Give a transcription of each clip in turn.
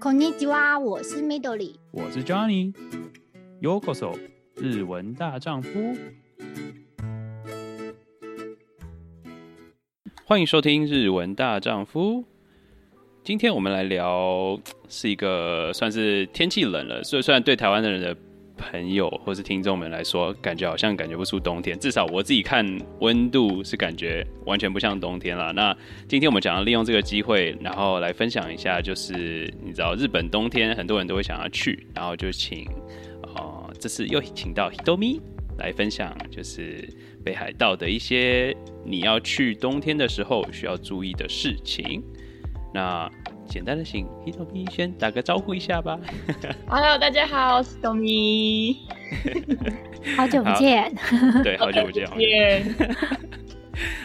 こんにちは，我是 Midori，我是 Johnny。Yokoso，日文大丈夫。欢迎收听日文大丈夫。今天我们来聊，是一个算是天气冷了，所以虽然对台湾的人的。 朋友或是听众们来说，感觉好像感觉不出冬天。至少我自己看温度是感觉完全不像冬天了。那今天我们想要利用这个机会，然后来分享一下，就是你知道日本冬天很多人都会想要去，然后就请呃这次又请到 Hitomi 来分享，就是北海道的一些你要去冬天的时候需要注意的事情。那简单的请 Hitomi 先打个招呼一下吧。Hello，大家好，我是 Hitomi。好久 不见。对，好久不见，好久不见。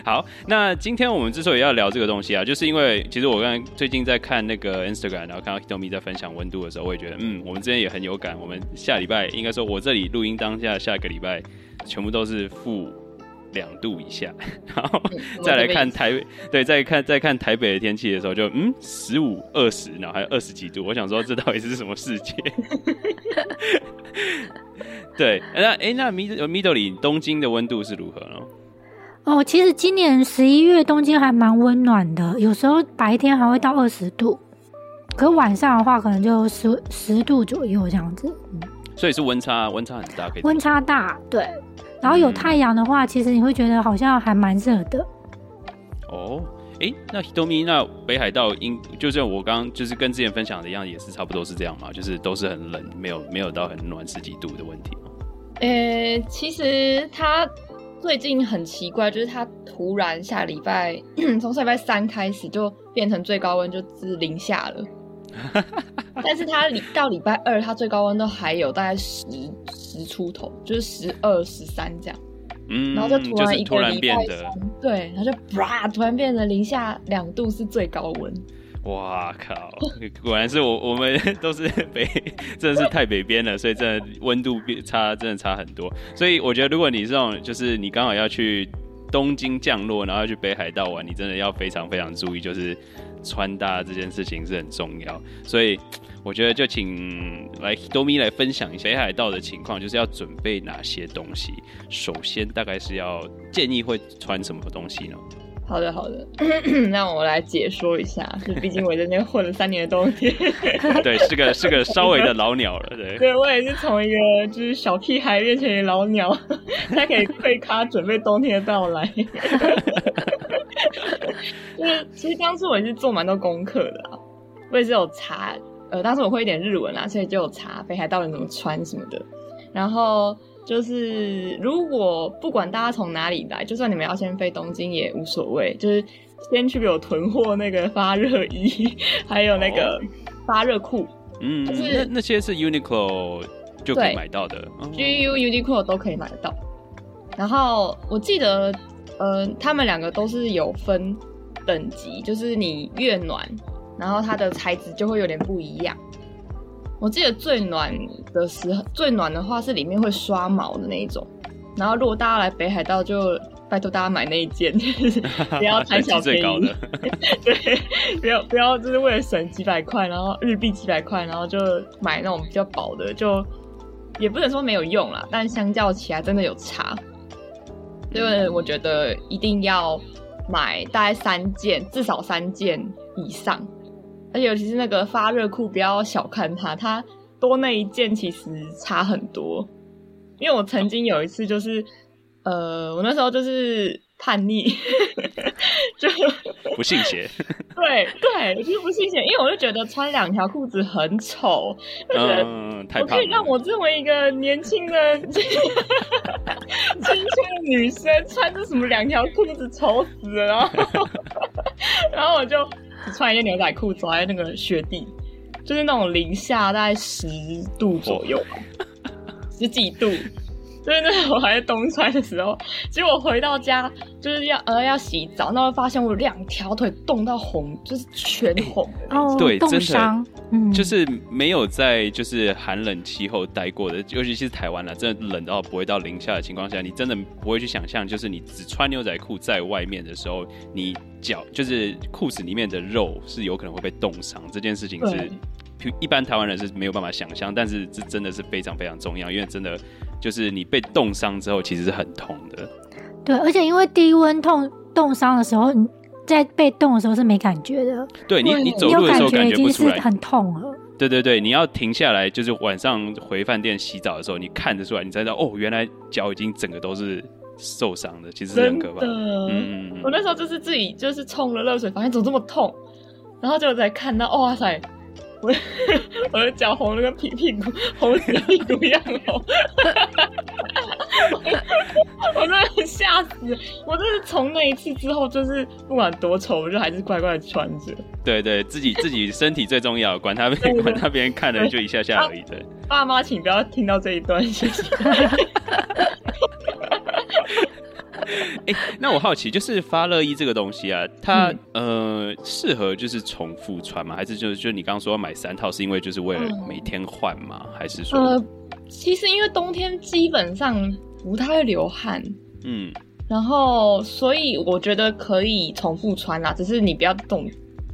好，那今天我们之所以要聊这个东西啊，就是因为其实我刚最近在看那个 Instagram，然后看到 Hitomi 在分享温度的时候，我也觉得，嗯，我们之间也很有感。我们下礼拜应该说，我这里录音当下，下个礼拜全部都是负。两度以下，然后 再来看台北，对，再看再看台北的天气的时候就，就嗯，十五、二十，然后还有二十几度。我想说，这到底是什么世界？对，那哎、欸，那 Midori 东京的温度是如何呢？哦，其实今年十一月东京还蛮温暖的，有时候白天还会到二十度，可晚上的话可能就十十度左右这样子。嗯，所以是温差温差很大，可以温差大，对。然后有太阳的话，嗯、其实你会觉得好像还蛮热的。哦，哎，那 Hitomi，那北海道应就像我刚刚就是跟之前分享的一样，也是差不多是这样嘛，就是都是很冷，没有没有到很暖十几度的问题吗？呃，其实它最近很奇怪，就是它突然下礼拜 从下礼拜三开始就变成最高温就是零下了。但是它到礼拜二，它最高温都还有大概十十出头，就是十二十三这样。嗯，然后就突然一个礼拜三，对，然后就啪，突然变成零下两度是最高温。哇靠！果然是我我们 都是北，真的是太北边了，所以真的温度变差，真的差很多。所以我觉得，如果你这种就是你刚好要去东京降落，然后要去北海道玩，你真的要非常非常注意，就是。穿搭这件事情是很重要，所以我觉得就请来 Hitomi 来分享一下北海道的情况，就是要准备哪些东西。首先，大概是要建议会穿什么东西呢？好的，好的，那我来解说一下。就毕竟我在那边混了三年的冬天，对，是个是个稍微的老鸟了。对，对我也是从一个就是小屁孩变成一个老鸟，才可以会咖准备冬天的到来。就是其实当初我也是做蛮多功课的啊，我也是有查，呃，当时我会一点日文啦，所以就有查北海道人怎么穿什么的。然后就是如果不管大家从哪里来，就算你们要先飞东京也无所谓，就是先去给我囤货那个发热衣，还有那个发热裤。嗯，就是那那些是 Uniqlo 就可以买到的，GU Uniqlo 都可以买得到。然后我记得。呃，他们两个都是有分等级，就是你越暖，然后它的材质就会有点不一样。我记得最暖的时候，最暖的话是里面会刷毛的那一种。然后如果大家来北海道，就拜托大家买那一件，不要贪小便宜。对，不要不要，就是为了省几百块，然后日币几百块，然后就买那种比较薄的，就也不能说没有用啦，但相较起来真的有差。因为我觉得一定要买大概三件，至少三件以上，而且尤其是那个发热裤，不要小看它，它多那一件其实差很多。因为我曾经有一次就是，呃，我那时候就是。叛逆，就不信邪。对对，就是不信邪，因为我就觉得穿两条裤子很丑，就觉得我可以让我这么一个年轻的青春的女生穿着什么两条裤子丑死了，然后然后我就穿一件牛仔裤走在那个雪地，就是那种零下大概十度左右，十几度。就是那时候我还在东川的时候，结果回到家就是要呃要洗澡，那会发现我两条腿冻到红，就是全红。哦，对，冻伤，嗯，就是没有在就是寒冷气候待过的，尤其是台湾了，真的冷到不会到零下的情况下，你真的不会去想象，就是你只穿牛仔裤在外面的时候，你脚就是裤子里面的肉是有可能会被冻伤，这件事情是一般台湾人是没有办法想象，但是这真的是非常非常重要，因为真的就是你被冻伤之后，其实是很痛的。对，而且因为低温痛冻伤的时候，你在被冻的时候是没感觉的。对你，你走路的时候感觉不出来，很痛了。对对对，你要停下来，就是晚上回饭店洗澡的时候，你看得出来，你才知道哦，原来脚已经整个都是受伤的，其实是很可怕的。嗯，我那时候就是自己就是冲了热水，发现怎么这么痛，然后就才看到，哇塞！我我的脚红了跟屁屁股红死屁股一样红，我真的吓死！我就是从那一次之后，就是不管多丑，我就还是乖乖的穿着。对对，自己自己身体最重要，管他管他别人看了就一下下而已。对，爸妈请不要听到这一段，谢谢。哎、欸，那我好奇，就是发热衣这个东西啊，它、嗯、呃适合就是重复穿吗？还是就是就你刚刚说要买三套，是因为就是为了每天换吗？嗯、还是说？呃，其实因为冬天基本上不太会流汗，嗯，然后所以我觉得可以重复穿啦，只是你不要冻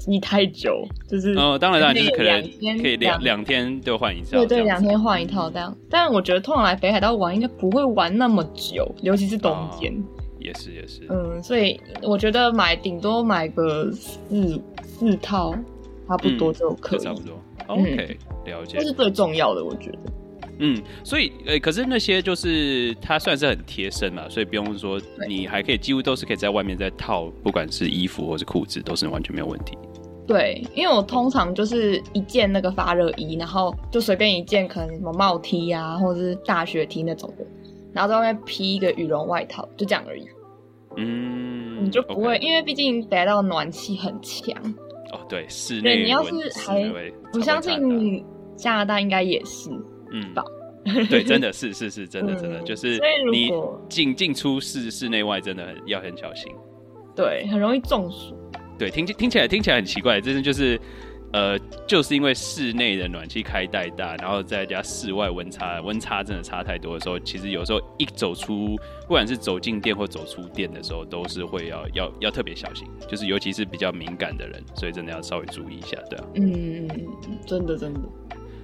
你太久，就是哦、呃，当然当然就是可能可以两两天就换一套，对对，两天换一套这样。但我觉得通常来北海道玩应该不会玩那么久，尤其是冬天。哦也是也是，嗯，所以我觉得买顶多买个四四套，差不多就可以，嗯、差不多。OK，、嗯、了解。这是最重要的，我觉得。嗯，所以呃，可是那些就是它算是很贴身嘛，所以不用说，你还可以几乎都是可以在外面再套，不管是衣服或是裤子，都是完全没有问题。对，因为我通常就是一件那个发热衣，然后就随便一件，可能什么帽 T 啊，或者是大学 T 那种的。然后在外面披一个羽绒外套，就这样而已。嗯，你就不会.因为毕竟北海道暖气很强。哦，对，室内。你要是还，我相信加拿大应该也是。嗯，吧？对，真的是是是，真的真的、嗯、就是你进进出室室内外真的很要很小心。对，很容易中暑。对，听听起来听起来很奇怪，真的就是。呃，就是因为室内的暖气开太大，然后再加室外温差，温差真的差太多的时候，其实有时候一走出，不管是走进店或走出店的时候，都是会要要要特别小心，就是尤其是比较敏感的人，所以真的要稍微注意一下，对啊。嗯，真的真的。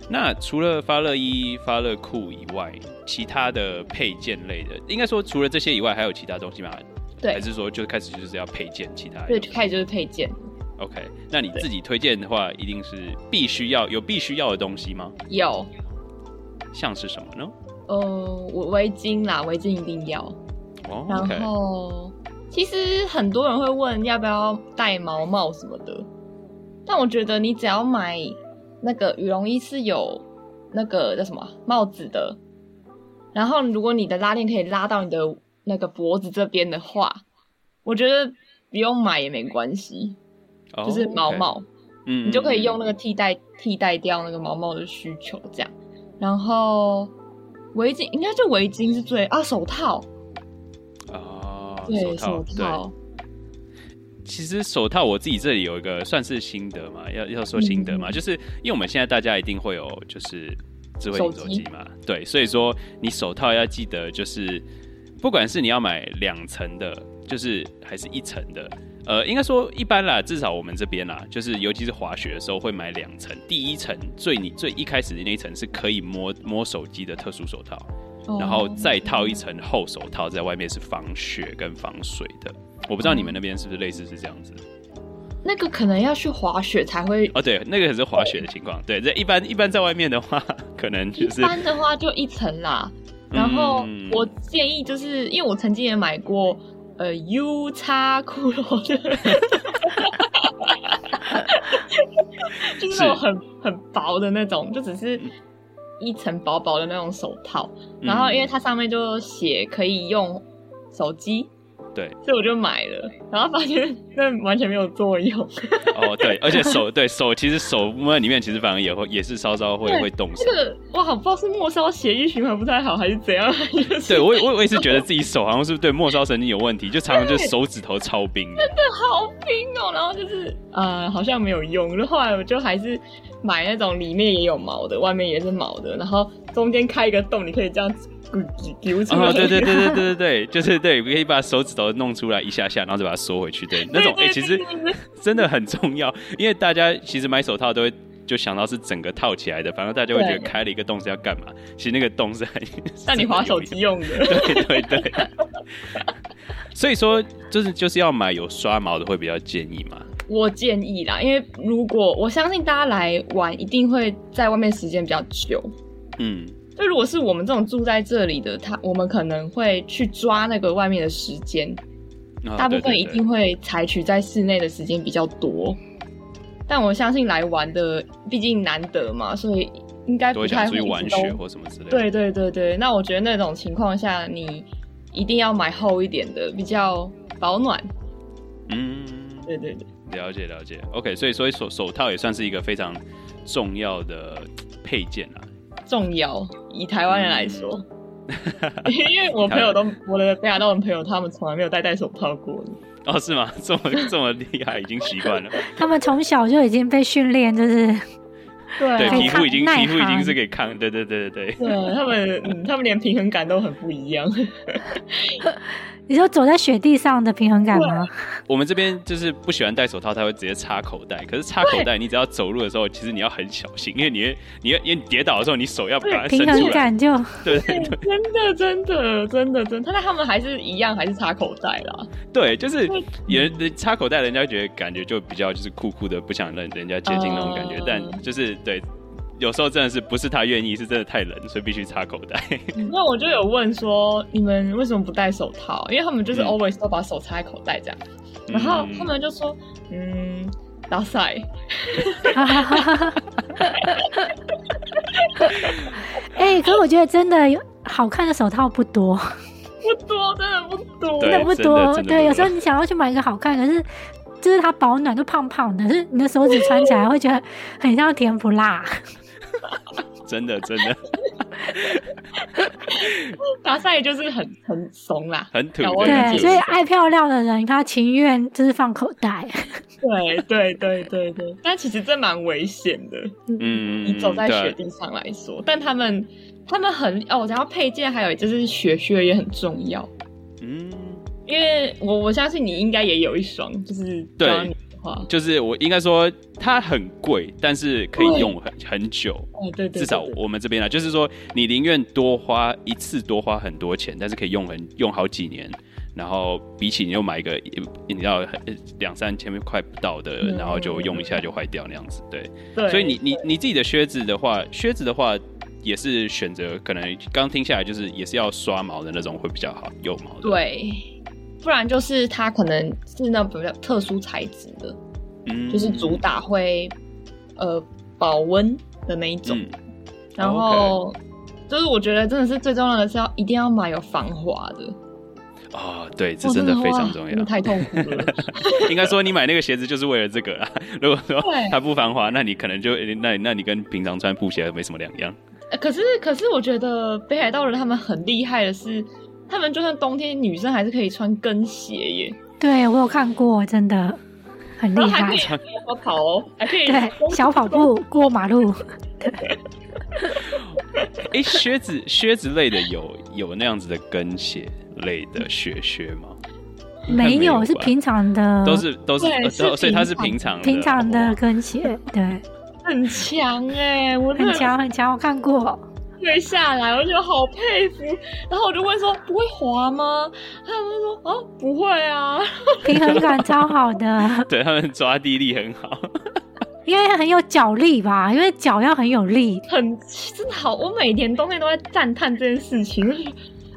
那除了发热衣、发热裤以外，其他的配件类的，应该说除了这些以外，还有其他东西吗？对，还是说就开始就是要配件其他的？对，开始就是配件。OK，那你自己推荐的话，一定是必须要有必须要的东西吗？有，像是什么呢？呃，围巾啦，围巾一定要。哦，然后.其实很多人会问要不要戴毛帽什么的，但我觉得你只要买那个羽绒衣是有那个叫什么帽子的，然后如果你的拉链可以拉到你的那个脖子这边的话，我觉得不用买也没关系。就是毛毛，嗯、oh, 你就可以用那个替代替代掉那个毛毛的需求，这样。然后围巾应该就围巾是最啊，手套啊，oh, 对，手套，手套。其实手套我自己这里有一个算是心得嘛，要要说心得嘛，嗯，就是因为我们现在大家一定会有就是智慧型手机嘛，对，所以说你手套要记得就是，不管是你要买两层的，就是还是一层的。呃，应该说一般啦，至少我们这边啦，就是尤其是滑雪的时候会买两层，第一层最你最一开始的那一层是可以摸摸手机的特殊手套，哦，然后再套一层厚手套，在外面是防雪跟防水的。我不知道你们那边是不是类似是这样子？那个可能要去滑雪才会哦，对，那个可是滑雪的情况。对，这一般一般在外面的话，可能就是一般的话就一层啦。然后我建议就是因为我曾经也买过。呃，U 叉骷髅的，就是那种很很薄的那种，就只是一层薄薄的那种手套，嗯、然后因为它上面就写可以用手机。对，所以我就买了，然后发现那完全没有作用。哦，对，而且手对手其实手摸在里面，其实反而也会也是稍稍会会动手。这个我好不知道是末梢血液循环不太好，还是怎样。就是、对我我我也是觉得自己手好像是对末梢神经有问题，就常常就手指头超冰，真的好冰哦。然后就是呃好像没有用，然后后来我就还是买那种里面也有毛的，外面也是毛的，然后中间开一个洞，你可以这样子。哦，对对对对 对对对，就是对，可以把手指头弄出来一下下，然后再把它缩回去。对，那种哎、欸，其实真的很重要，因为大家其实买手套都会就想到是整个套起来的，反正大家会觉得开了一个洞是要干嘛？其实那个洞是很 让你滑手机用的。对对对。所以说，就是就是要买有刷毛的会比较建议嘛。我建议啦，因为如果我相信大家来玩，一定会在外面时间比较久。嗯。就如果是我们这种住在这里的，他我们可能会去抓那个外面的时间，哦、大部分一定会采取在室内的时间比较多。但我相信来玩的，毕竟难得嘛，所以应该不太会玩雪或什么之类的。对对对对，那我觉得那种情况下，你一定要买厚一点的，比较保暖。嗯，对对对，了解了解。OK，所以所以手手套也算是一个非常重要的配件啊。重要，以台湾人来说，因为我朋友都我的北海道的朋友，他们从来没有戴戴手套过。哦，是吗？这么 这么厉害，已经习惯了。他们从小就已经被训练，就是对，对皮肤已经皮肤已经是可以抗，对对对对对。对他们，嗯，他们连平衡感都很不一样。你说走在雪地上的平衡感吗？我们这边就是不喜欢戴手套，他会直接插口袋。可是插口袋，你只要走路的时候，其实你要很小心，因为你你要因为你跌倒的时候，你手要把它伸出来。平衡感就对对对，真的真的真的真的，但他们还是一样，还是插口袋啦。对，就是人插口袋，人家觉得感觉就比较就是酷酷的，不想让人家接近那种感觉。Uh... 但就是对。有时候真的是不是他愿意，是真的太冷，所以必须插口袋。那我就有问说，你们为什么不戴手套？因为他们就是 always 都把手插在口袋这样。嗯、然后他们就说，嗯，打赛。哎、欸，可是我觉得真的有好看的手套不多，不多，真的不多，真的不多。对，有时候你想要去买一个好看，可是。就是它保暖，就胖胖的，是你的手指穿起来会觉得很像甜不辣。真 的真的，打赛就是很很怂啦，很土。对，所以爱漂亮的人，他情愿就是放口袋。对对对对对，但其实这蛮危险的。嗯，你走在雪地上来说，但他们他们很哦，然后配件，还有就是雪靴也很重要。嗯。因为我我相信你应该也有一双，就是对，就是我应该说它很贵，但是可以用很很久。哦，对，对，对，至少我们这边呢，就是说你宁愿多花一次多花很多钱，但是可以用很用好几年。然后比起你又买一个你要两三千块不到的，然后就用一下就坏掉那样子。对，对，所以你你你自己的靴子的话，靴子的话也是选择可能刚听下来就是也是要刷毛的那种会比较好，有毛的。对。不然就是它可能是那比较特殊材质的，嗯，就是主打会呃保温的那一种，嗯、然后、okay. 就是我觉得真的是最重要的是要一定要买有防滑的。哦，对，这真的非常重要，太痛苦了。应该说你买那个鞋子就是为了这个啦。如果说它不防滑，那你可能就那那你跟平常穿布鞋没什么两样。可是可是我觉得北海道人他们很厉害的是。他们就算冬天，女生还是可以穿跟鞋耶。对，我有看过，真的很厉害。小跑跑哦，还可以对小跑步过马路。哎、欸，靴子靴子类的有有那样子的跟鞋类的雪靴吗？没有，是平常的，都是都是，是所以它是平常的平常的跟鞋，对，很强哎，我很强很强，我看过。退下来，我觉得好佩服。然后我就问说：“不会滑吗？”他们说：“啊，不会啊，平衡感超好的。”对，他们抓地力很好，因为很有脚力吧？因为脚要很有力，很真的好。我每年冬天都在赞叹这件事情，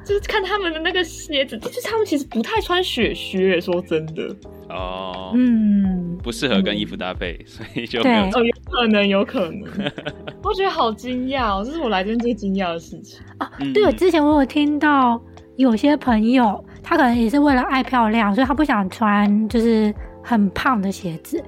就是看他们的那个鞋子，就是他们其实不太穿雪靴。说真的。哦，嗯，不适合跟衣服搭配，嗯、所以就没有哦，有可能，有可能。我觉得好惊讶哦，这是我来这边最惊讶的事情。啊！对，我之前我有听到有些朋友，他可能也是为了爱漂亮，所以他不想穿就是很胖的鞋子。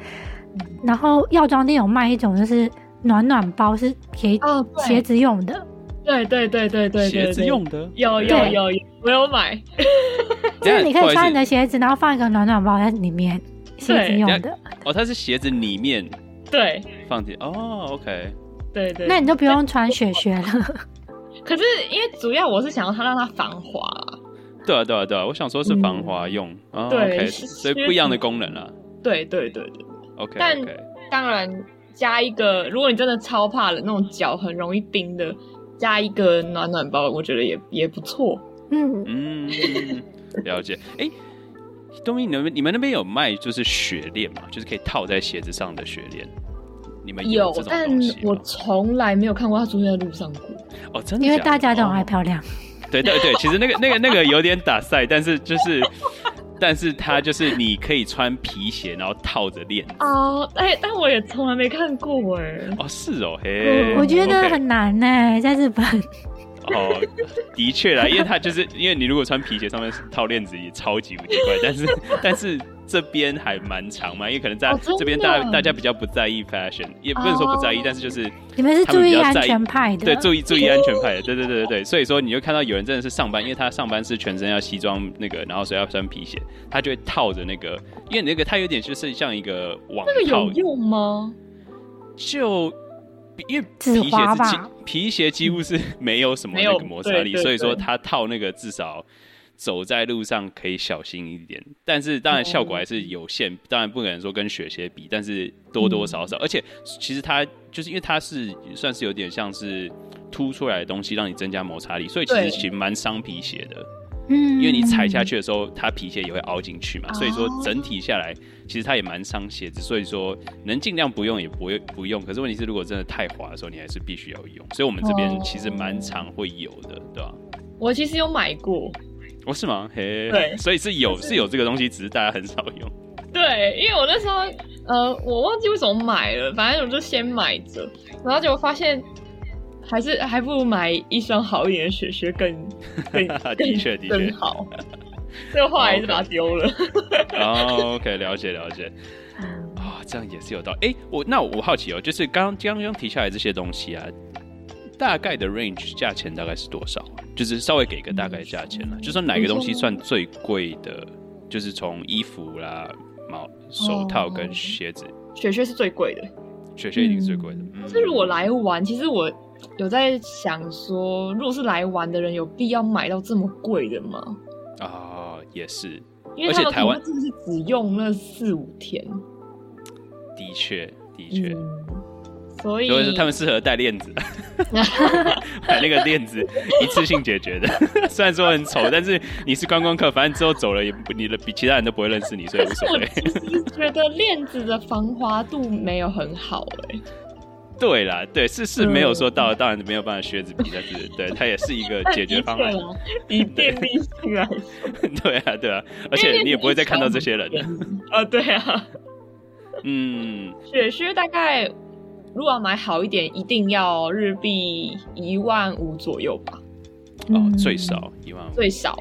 然后药妆店有卖一种就是暖暖包，是给鞋子用的。对对对对对，鞋子用的有有有有，我有买。就是你可以穿你的鞋子，然后放一个暖暖包在里面，鞋子用的。哦，它是鞋子里面对放进哦，OK，对对。那你就不用穿雪靴了。可是因为主要我是想要它让它防滑啦。对啊对啊对啊，我想说是防滑用。对，所以不一样的功能啊。对对对对。OK，但当然加一个，如果你真的超怕冷，那种脚很容易冰的，加一个暖暖包，我觉得也也不错。嗯嗯，了解。哎、欸，东明，你们你们那边有卖就是雪链吗？就是可以套在鞋子上的雪链？你们有？但我从来没有看过它出现在路上过。哦，真的，因为大家都很爱漂亮。对对对，其实那个那个那个有点打赛，但是就是。但是它就是你可以穿皮鞋，然后套着链子哦。哎，但我也从来没看过哎。哦，是哦，嘿，我觉得很难呢，在日本。哦，的确啦，因为它就是因为你如果穿皮鞋上面套链子也超级无敌怪，但是但是。这边还蛮长嘛，因为可能在这边大大家比较不在意 fashion，也不能说不在意，哦、但是就是你们是注意安全派的，对，注意注意安全派的，对对对对对，所以说你就看到有人真的是上班，因为他上班是全身要西装那个，然后所以要穿皮鞋，他就会套着那个，因为那个他有点就是像一个网套，那个有用吗？就因为皮鞋是皮鞋几乎是没有什么那个摩擦力，所以说他套那个至少。走在路上可以小心一点，但是当然效果还是有限。Oh. 当然不可能说跟雪鞋比，但是多多少少，嗯、而且其实它就是因为它是算是有点像是凸出来的东西，让你增加摩擦力，所以其实其实蛮伤皮鞋的。嗯，因为你踩下去的时候，它皮鞋也会凹进去嘛，所以说整体下来其实它也蛮伤鞋子。所以说能尽量不用也不会不用。可是问题是，如果真的太滑的时候，你还是必须要用。所以我们这边其实蛮常会有的，对吧？我其实有买过。不、哦、是吗？嘿，对，所以是有是有这个东西，只是大家很少用。对，因为我那时候呃，我忘记为什么买了，反正我就先买着，然后结果发现还是还不如买一双好一点的雪靴更 更的确的确更好。最后后来还是把它丢了。哦，OK，了解了解。啊、哦，这样也是有道理。哎、欸，我那我好奇哦，就是刚刚刚提下来这些东西啊。大概的 range 价钱大概是多少？就是稍微给个大概价钱了，就说哪个东西算最贵的，就是从衣服啦、毛手套跟鞋子，雪靴是最贵的，雪靴一定是最贵的。但是如果来玩，其实我有在想说，如果是来玩的人，有必要买到这么贵的吗？啊，也是，因为台湾是不是只用那四五天。的确，的确。嗯所以，所以是他们适合带链子，买那个链子一次性解决的。虽然说很丑，但是你是观光客，反正之后走了也你的比其他人都不会认识你，所以无所谓。我其实觉得链子的防滑度没有很好哎、欸。对啦，对是是没有说到，当然没有办法靴子比，但是对它也是一个解决方案。以便利性来说，对啊对啊，而且你也不会再看到这些人了。啊，对啊，嗯，雪靴大概。如果要买好一点，一定要日币一万五左右吧。哦，最少一万五，最少。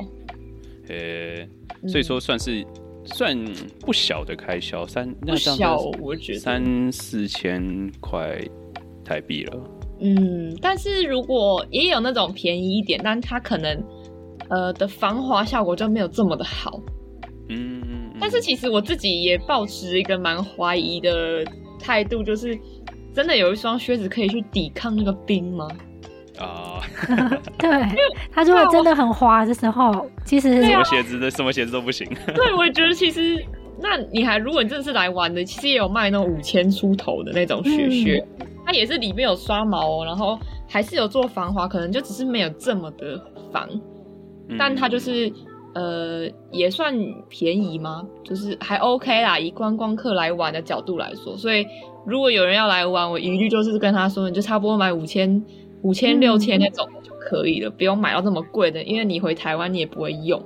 呃，所以说算是、嗯、算不小的开销，三不小，我觉得三四千块台币了。嗯，但是如果也有那种便宜一点，但它可能呃的防滑效果就没有这么的好。嗯，但是其实我自己也抱持一个蛮怀疑的态度，就是。真的有一双靴子可以去抵抗那个冰吗？啊、uh... 对，他如果真的很滑的时候，其实什么鞋子的什么鞋子都不行。对，我也觉得其实，那你还如果你真的是来玩的，其实也有卖那种五千出头的那种雪靴，嗯，它也是里面有刷毛，然后还是有做防滑，可能就只是没有这么的防，嗯、但它就是呃也算便宜吗？就是还 OK 啦，以观光客来玩的角度来说，所以。如果有人要来玩，我一律就是跟他说，你就差不多买五千、五千、六千那种就可以了，不用买到这么贵的，因为你回台湾你也不会用。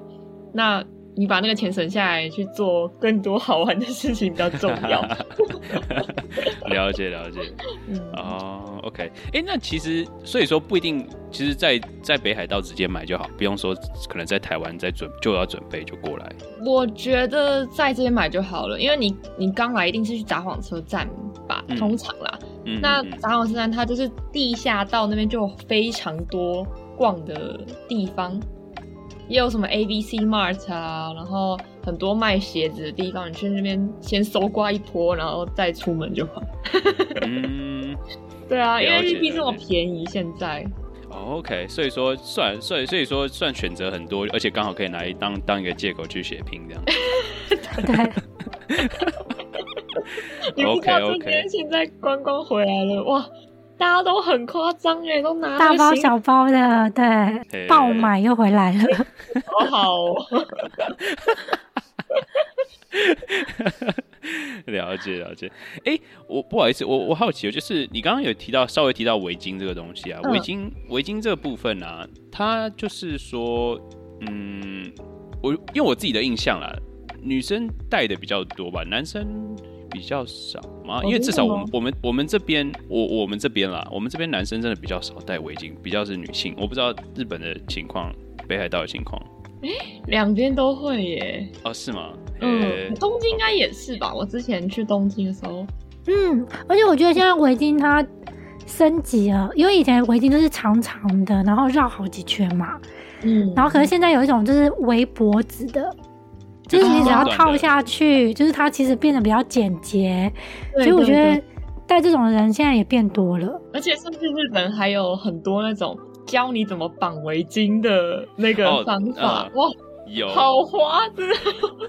那你把那个钱省下来去做更多好玩的事情比较重要。了解了解，嗯哦。OK，哎、欸，那其实所以说不一定，其实在，在在北海道直接买就好，不用说可能在台湾再准就要准备就过来。我觉得在这边买就好了，因为你你刚来一定是去札幌车站吧，嗯、通常啦。嗯、那札幌车站它就是地下道那边就有非常多逛的地方，也有什么 ABC Mart 啊，然后很多卖鞋子的地方，你去那边先搜刮一波，然后再出门就好。嗯。对啊，因为日币这么便宜，现在。哦，OK，所以说算，所以所以说算选择很多，而且刚好可以拿来当当一个借口去血拼这样。对。你不知道今天现在观光回来了哇，大家都很夸张哎，都拿大包小包的，对，爆买又回来了，好好哦。了 解了解，哎、欸，我不好意思，我我好奇，就是你刚刚有提到稍微提到围巾这个东西啊，围巾围巾这个部分啊，它就是说，嗯，我用我自己的印象啦，女生戴的比较多吧，男生比较少吗，因为至少我们我们我们这边我我们这边啦，我们这边男生真的比较少戴围巾，比较是女性，我不知道日本的情况，北海道的情况。哎，两边都会耶。哦，是吗？嗯，东京应该也是吧。我之前去东京的时候，嗯，而且我觉得现在围巾它升级了，因为以前围巾都是长长的，然后绕好几圈嘛。嗯，然后可能现在有一种就是围脖子的，就是你只要套下去，就是它其实变得比较简洁。所以我觉得戴这种的人现在也变多了，而且甚至日本还有很多那种。教你怎么绑围巾的那个方法、哦呃、哇，有好花的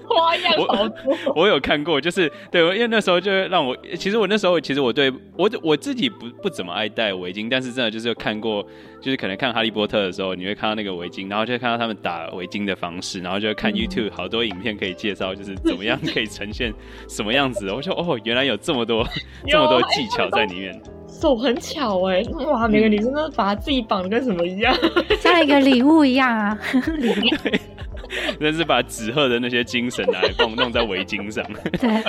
花样好多我。我有看过，就是对，因为那时候就让我，其实我那时候其实我对我我自己不不怎么爱戴围巾，但是真的就是看过，就是可能看哈利波特的时候，你会看到那个围巾，然后就会看到他们打围巾的方式，然后就会看 YouTube 好多影片可以介绍，就是怎么样可以呈现什么样子。我说哦，原来有这么多 这么多技巧在里面。手很巧哎，哇！每个女生都把自己绑的跟什么一样，像一个礼物一样啊。对，真是把纸鹤的那些精神拿来弄弄在围巾上。对，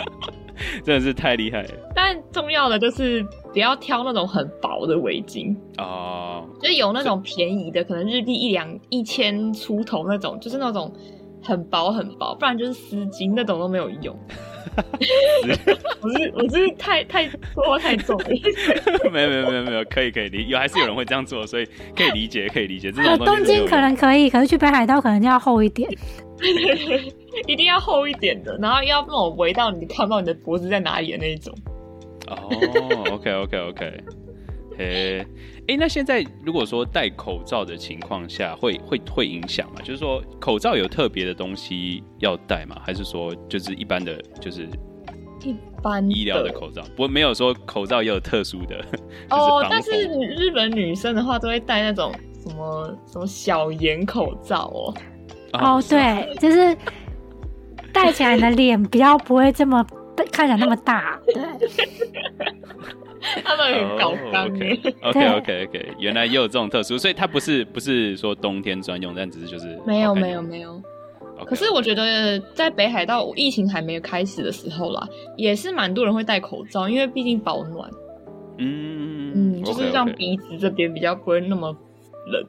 真的是太厉害了。但重要的就是不要挑那种很薄的围巾哦，就是有那种便宜的，可能日币一两一千出头那种，就是那种很薄很薄，不然就是丝巾那种都没有用。我 是我是太太说话太重 了，没有没有没有没有，可以可以理，有还是有人会这样做，所以可以理解可以理解。这种东京可能可以，可是去北海道可能就要厚一点，一定要厚一点的，然后要那种围到你看不到你的脖子在哪里的那一种。哦、OK OK，哎。哎、欸，那现在如果说戴口罩的情况下会，会会会影响吗？就是说，口罩有特别的东西要戴吗？还是说，就是一般的，就是一般医疗的口罩？不过没有说口罩也有特殊的 哦。但是日本女生的话，都会戴那种什么什么小檐口罩哦。哦，对，就是戴起来你的脸比较不会这么看起来那么大，对。他们很搞刚、oh, OK OK OK OK，原来也有这种特殊，所以它不是不是说冬天专用，但只是就是没有没有没有。可是我觉得在北海道疫情还没有开始的时候啦，也是蛮多人会戴口罩，因为毕竟保暖。嗯嗯，就是让鼻子这边比较不会那么冷。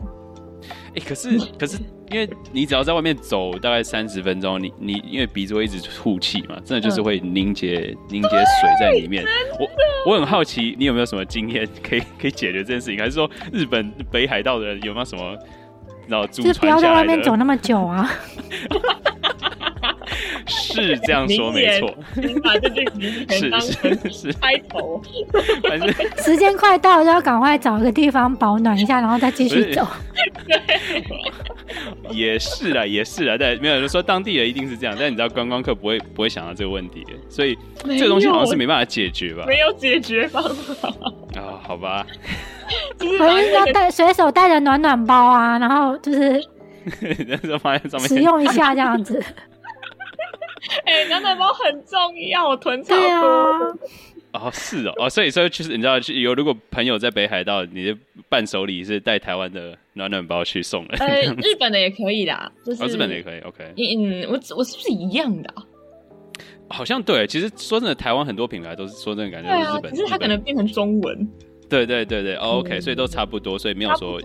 哎、欸，可是可是，因为你只要在外面走大概三十分钟，你你因为鼻子会一直吐气嘛，真的就是会凝结、嗯、凝结水在里面。我我很好奇，你有没有什么经验可以可以解决这件事情？还是说日本北海道的人有没有什么然后祖传在外面走那么久啊。是这样说没错，是是是开头，反正时间快到了就要赶快找一个地方保暖一下，然后再继续走。也是啦，也是啦，但没有人说当地人一定是这样，但你知道观光客不会不会想到这个问题，所以这个东西好像是没办法解决吧？没有解决方法啊、哦？好吧，反正要带随手带着暖暖包啊，然后就是 使用一下这样子。暖暖包很重要，我囤超多。哦，是哦，哦，所以说其实你知道，有如果朋友在北海道，你的伴手礼是带台湾的暖暖包去送的。呃，日本的也可以啦，就是、哦、日本的也可以。OK，嗯，我我是不是一样的、啊？好像对，其实说真的，台湾很多品牌都是说真的感觉是日本，只、啊、是它可能变成中文。对对对对、哦、，OK，所以都差不多，所以没有说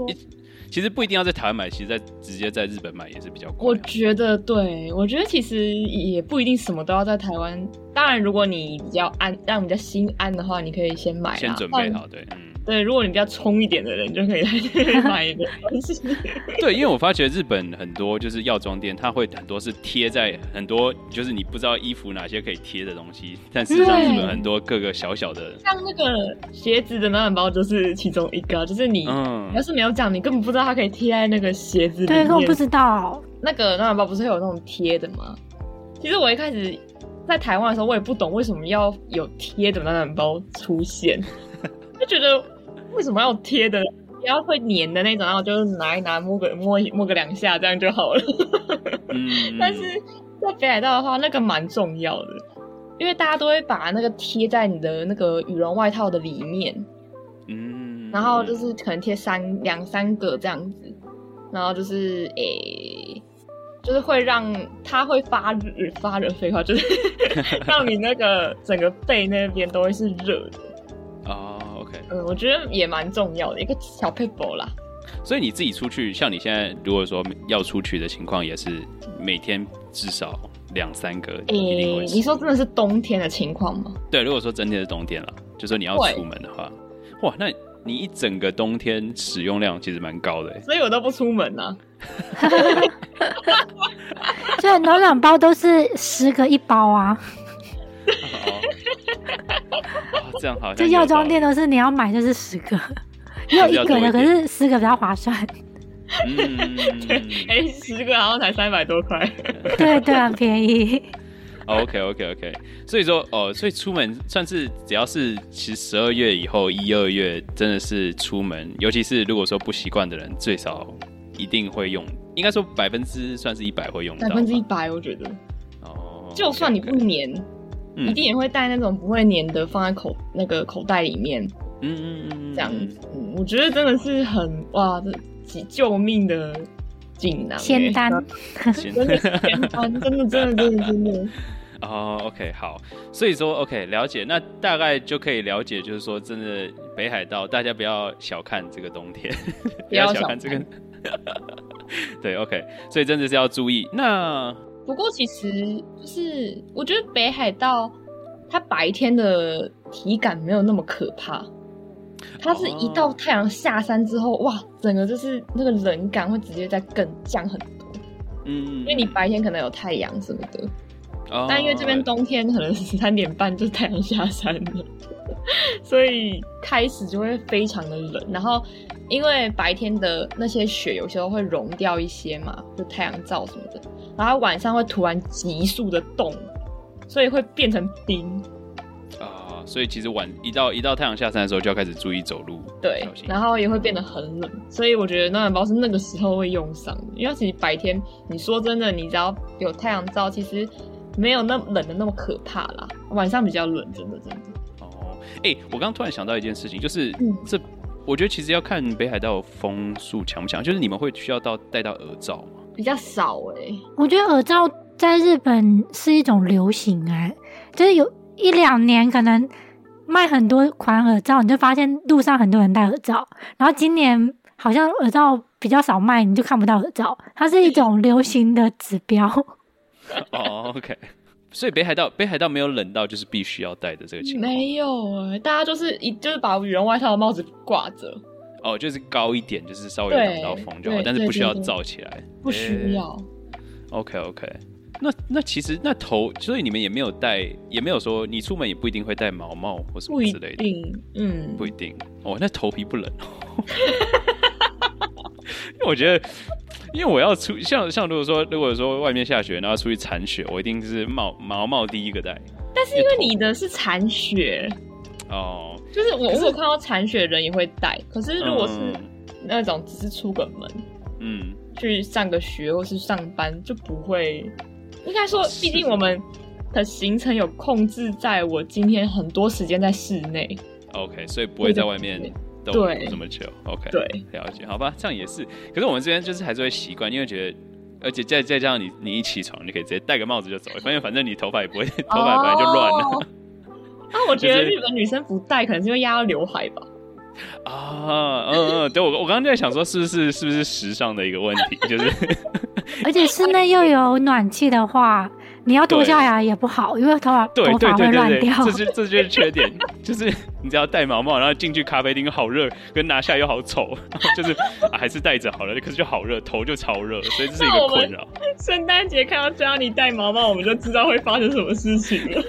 其实不一定要在台湾买，其实在直接在日本买也是比较贵。我觉得对，我觉得其实也不一定什么都要在台湾。当然，如果你比较安，让比较心安的话，你可以先买，先准备好，对，嗯。对，如果你比较冲一点的人，就可以来买一个。对，因为我发觉日本很多就是药妆店，它会很多是贴在很多，就是你不知道衣服哪些可以贴的东西，但事实上日本很多各个小小的，像那个鞋子的暖暖包就是其中一个，就是你，嗯，要是没有讲，你根本不知道它可以贴在那个鞋子里面。对，我不知道。那个暖暖包不是会有那种贴的吗？其实我一开始在台湾的时候，我也不懂为什么要有贴的暖暖包出现，就觉得为什么要贴的，不要会粘的那种，然后就是拿一拿摸个摸摸个两下这样就好了。嗯，但是在北海道的话，那个蛮重要的，因为大家都会把那个贴在你的那个羽绒外套的里面，嗯，然后就是可能贴三两三个这样子，然后就是诶。欸就是会让它会发热，发热废话就是 让你那个整个背那边都会是热的。哦、嗯，我觉得也蛮重要的一个小撇步啦。所以你自己出去，像你现在如果说要出去的情况，也是每天至少两三个。诶、欸，你说真的是冬天的情况吗？对，如果说真的是冬天了，就说你要出门的话，哇，那你一整个冬天使用量其实蛮高的。所以我都不出门啊。所以暖暖包都是十个一包啊。哦，这样好。这药妆店都是你要买就是十个，只有一个的，可是十个比较划算。嗯，哎、欸，十个好像才三百多块。对 对，很便宜。OK OK OK，所以说哦，所以出门算是只要是其实十二月以后一二月真的是出门，尤其是如果说不习惯的人，最少。一定会用，应该说百分之算是一百会用到。百分之一百，我觉得。哦。就算你不粘，一定也会带那种不会粘的，放在口那个口袋里面。嗯嗯嗯。这样子，嗯，我觉得真的是很哇，这几救命的锦囊。仙丹。真的仙丹，真的真的真的真的。哦，OK，好，所以说 OK 了解，那大概就可以了解，就是说真的北海道，大家不要小看这个冬天，不要 小看这个。对，OK，所以真的是要注意。那不过其实就是，我觉得北海道它白天的体感没有那么可怕，它是一到太阳下山之后，哇，整个就是那个冷感会直接在更降很多。嗯，因为你白天可能有太阳什么的，但因为这边冬天可能十三点半就太阳下山了，所以开始就会非常的冷，然后。因为白天的那些雪有时候会融掉一些嘛，就太阳照什么的，然后晚上会突然急速的冻，所以会变成冰。啊，所以其实晚一到一到太阳下山的时候就要开始注意走路。对，然后也会变得很冷，所以我觉得暖暖包是那个时候会用上的，因为其实白天你说真的，你只要有太阳照，其实没有那冷的那么可怕啦。晚上比较冷，真的真的。哦，哎、欸，我刚刚突然想到一件事情，就是这。嗯我觉得其实要看北海道风速强不强，就是你们会需要到戴到耳罩吗？比较少哎、欸，我觉得耳罩在日本是一种流行哎、欸，就是有一两年可能卖很多款耳罩，你就发现路上很多人戴耳罩，然后今年好像耳罩比较少卖，你就看不到耳罩，它是一种流行的指标。哦，OK。所以北海道北海道没有冷到就是必须要戴的这个情况，没有哎、欸，大家就是一就是把羽绒外套的帽子挂着，哦，就是高一点，就是稍微挡到风就好，但是不需要罩起来，不需要。欸、OK OK，那那其实那头，所以你们也没有戴，也没有说你出门也不一定会戴毛帽或什么之类的，嗯，不一定哦，那头皮不冷，因为我觉得。因为我要出像像如果说如果说外面下雪，然后出去铲雪，我一定是帽毛帽第一个戴。但是因为你的是铲雪哦，就是我如果看到铲雪的人也会戴。可是如果是那种只是出个门，嗯，去上个学或是上班就不会。应该说，毕竟我们的行程有控制，在我今天很多时间在室内。OK，所以不会在外面。对，这么久，OK，对，了解，好吧，这样也是。可是我们这边就是还是会习惯，因为觉得，而且再再加上你，你一起床，你可以直接戴个帽子就走，反 正反正你头发也不会，头发本来就乱了。我觉得日本女生不戴，可能是因为压到刘海吧。啊，嗯嗯，对我我刚刚在想说，是不是是不是时尚的一个问题，就是，而且室内又有暖气的话。你要脱下来也不好，因为头发头发会乱掉。这是这就是缺点，就是你只要戴毛帽，然后进去咖啡厅好热，跟拿下又好丑，就是、啊、还是戴着好了。可是就好热，头就超热，所以这是一个困扰。圣诞节看到只要你戴毛帽，我们就知道会发生什么事情了。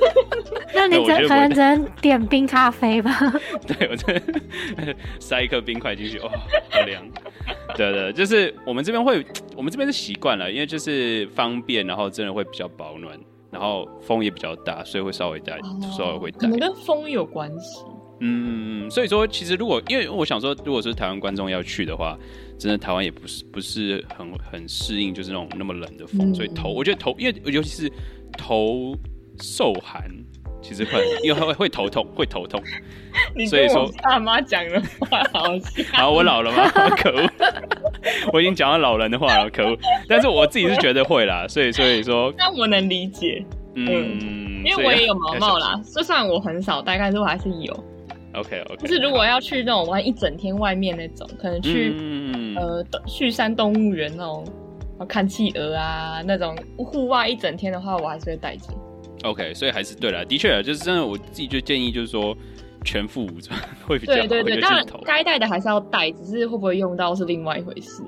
那你只可能只能点冰咖啡吧？对，我这塞一颗冰块进去，哦，好凉。对，对对，就是我们这边会，我们这边是习惯了，因为就是方便，然后真的会比较保暖。然后风也比较大，所以会稍微带，哦、稍微会带。可能跟风有关系。嗯，所以说其实如果因为我想说，如果是台湾观众要去的话，真的台湾也不是不是很很适应，就是那种那么冷的风，嗯、所以头我觉得头，因为尤其是头受寒，其实会因为会会头痛，会头痛。所以说爸妈讲的话好像，好，我老了吗？可恶，我已经讲到老人的话了，可恶。但是我自己是觉得会啦，所以所以说，但我能理解，嗯，嗯因为我也有毛毛啦，就算我很少戴，但是我还是有。OK OK，就是如果要去那种玩一整天外面那种，可能去、嗯、呃旭山动物园那种，看企鹅啊那种户外一整天的话，我还是会带着。OK，所以还是对了，的确啊，就是真的，我自己就建议就是说全副武装会比较好。对对对，当然该带的还是要带，只是会不会用到是另外一回事。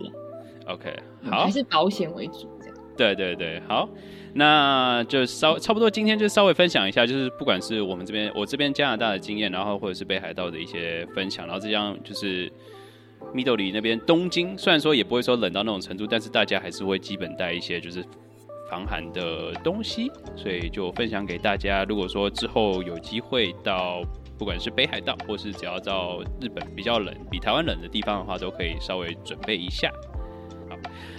OK，好，嗯、还是保险为主这样。对对对，好。那就稍差不多，今天就稍微分享一下，就是不管是我们这边，我这边加拿大的经验，然后或者是北海道的一些分享，然后这样就是密豆里那边东京，虽然说也不会说冷到那种程度，但是大家还是会基本带一些就是防寒的东西，所以就分享给大家。如果说之后有机会到不管是北海道，或是只要到日本比较冷、比台湾冷的地方的话，都可以稍微准备一下。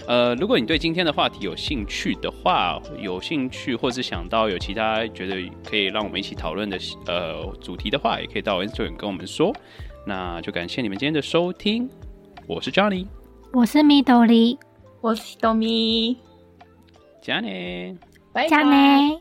呃，如果你对今天的话题有兴趣的话，有兴趣或是想到有其他觉得可以让我们一起讨论的呃主题的话，也可以到 Instagram 跟我们说。那就感谢你们今天的收听，我是 Johnny，我是米豆里，我是 Hitomi，加内，拜拜。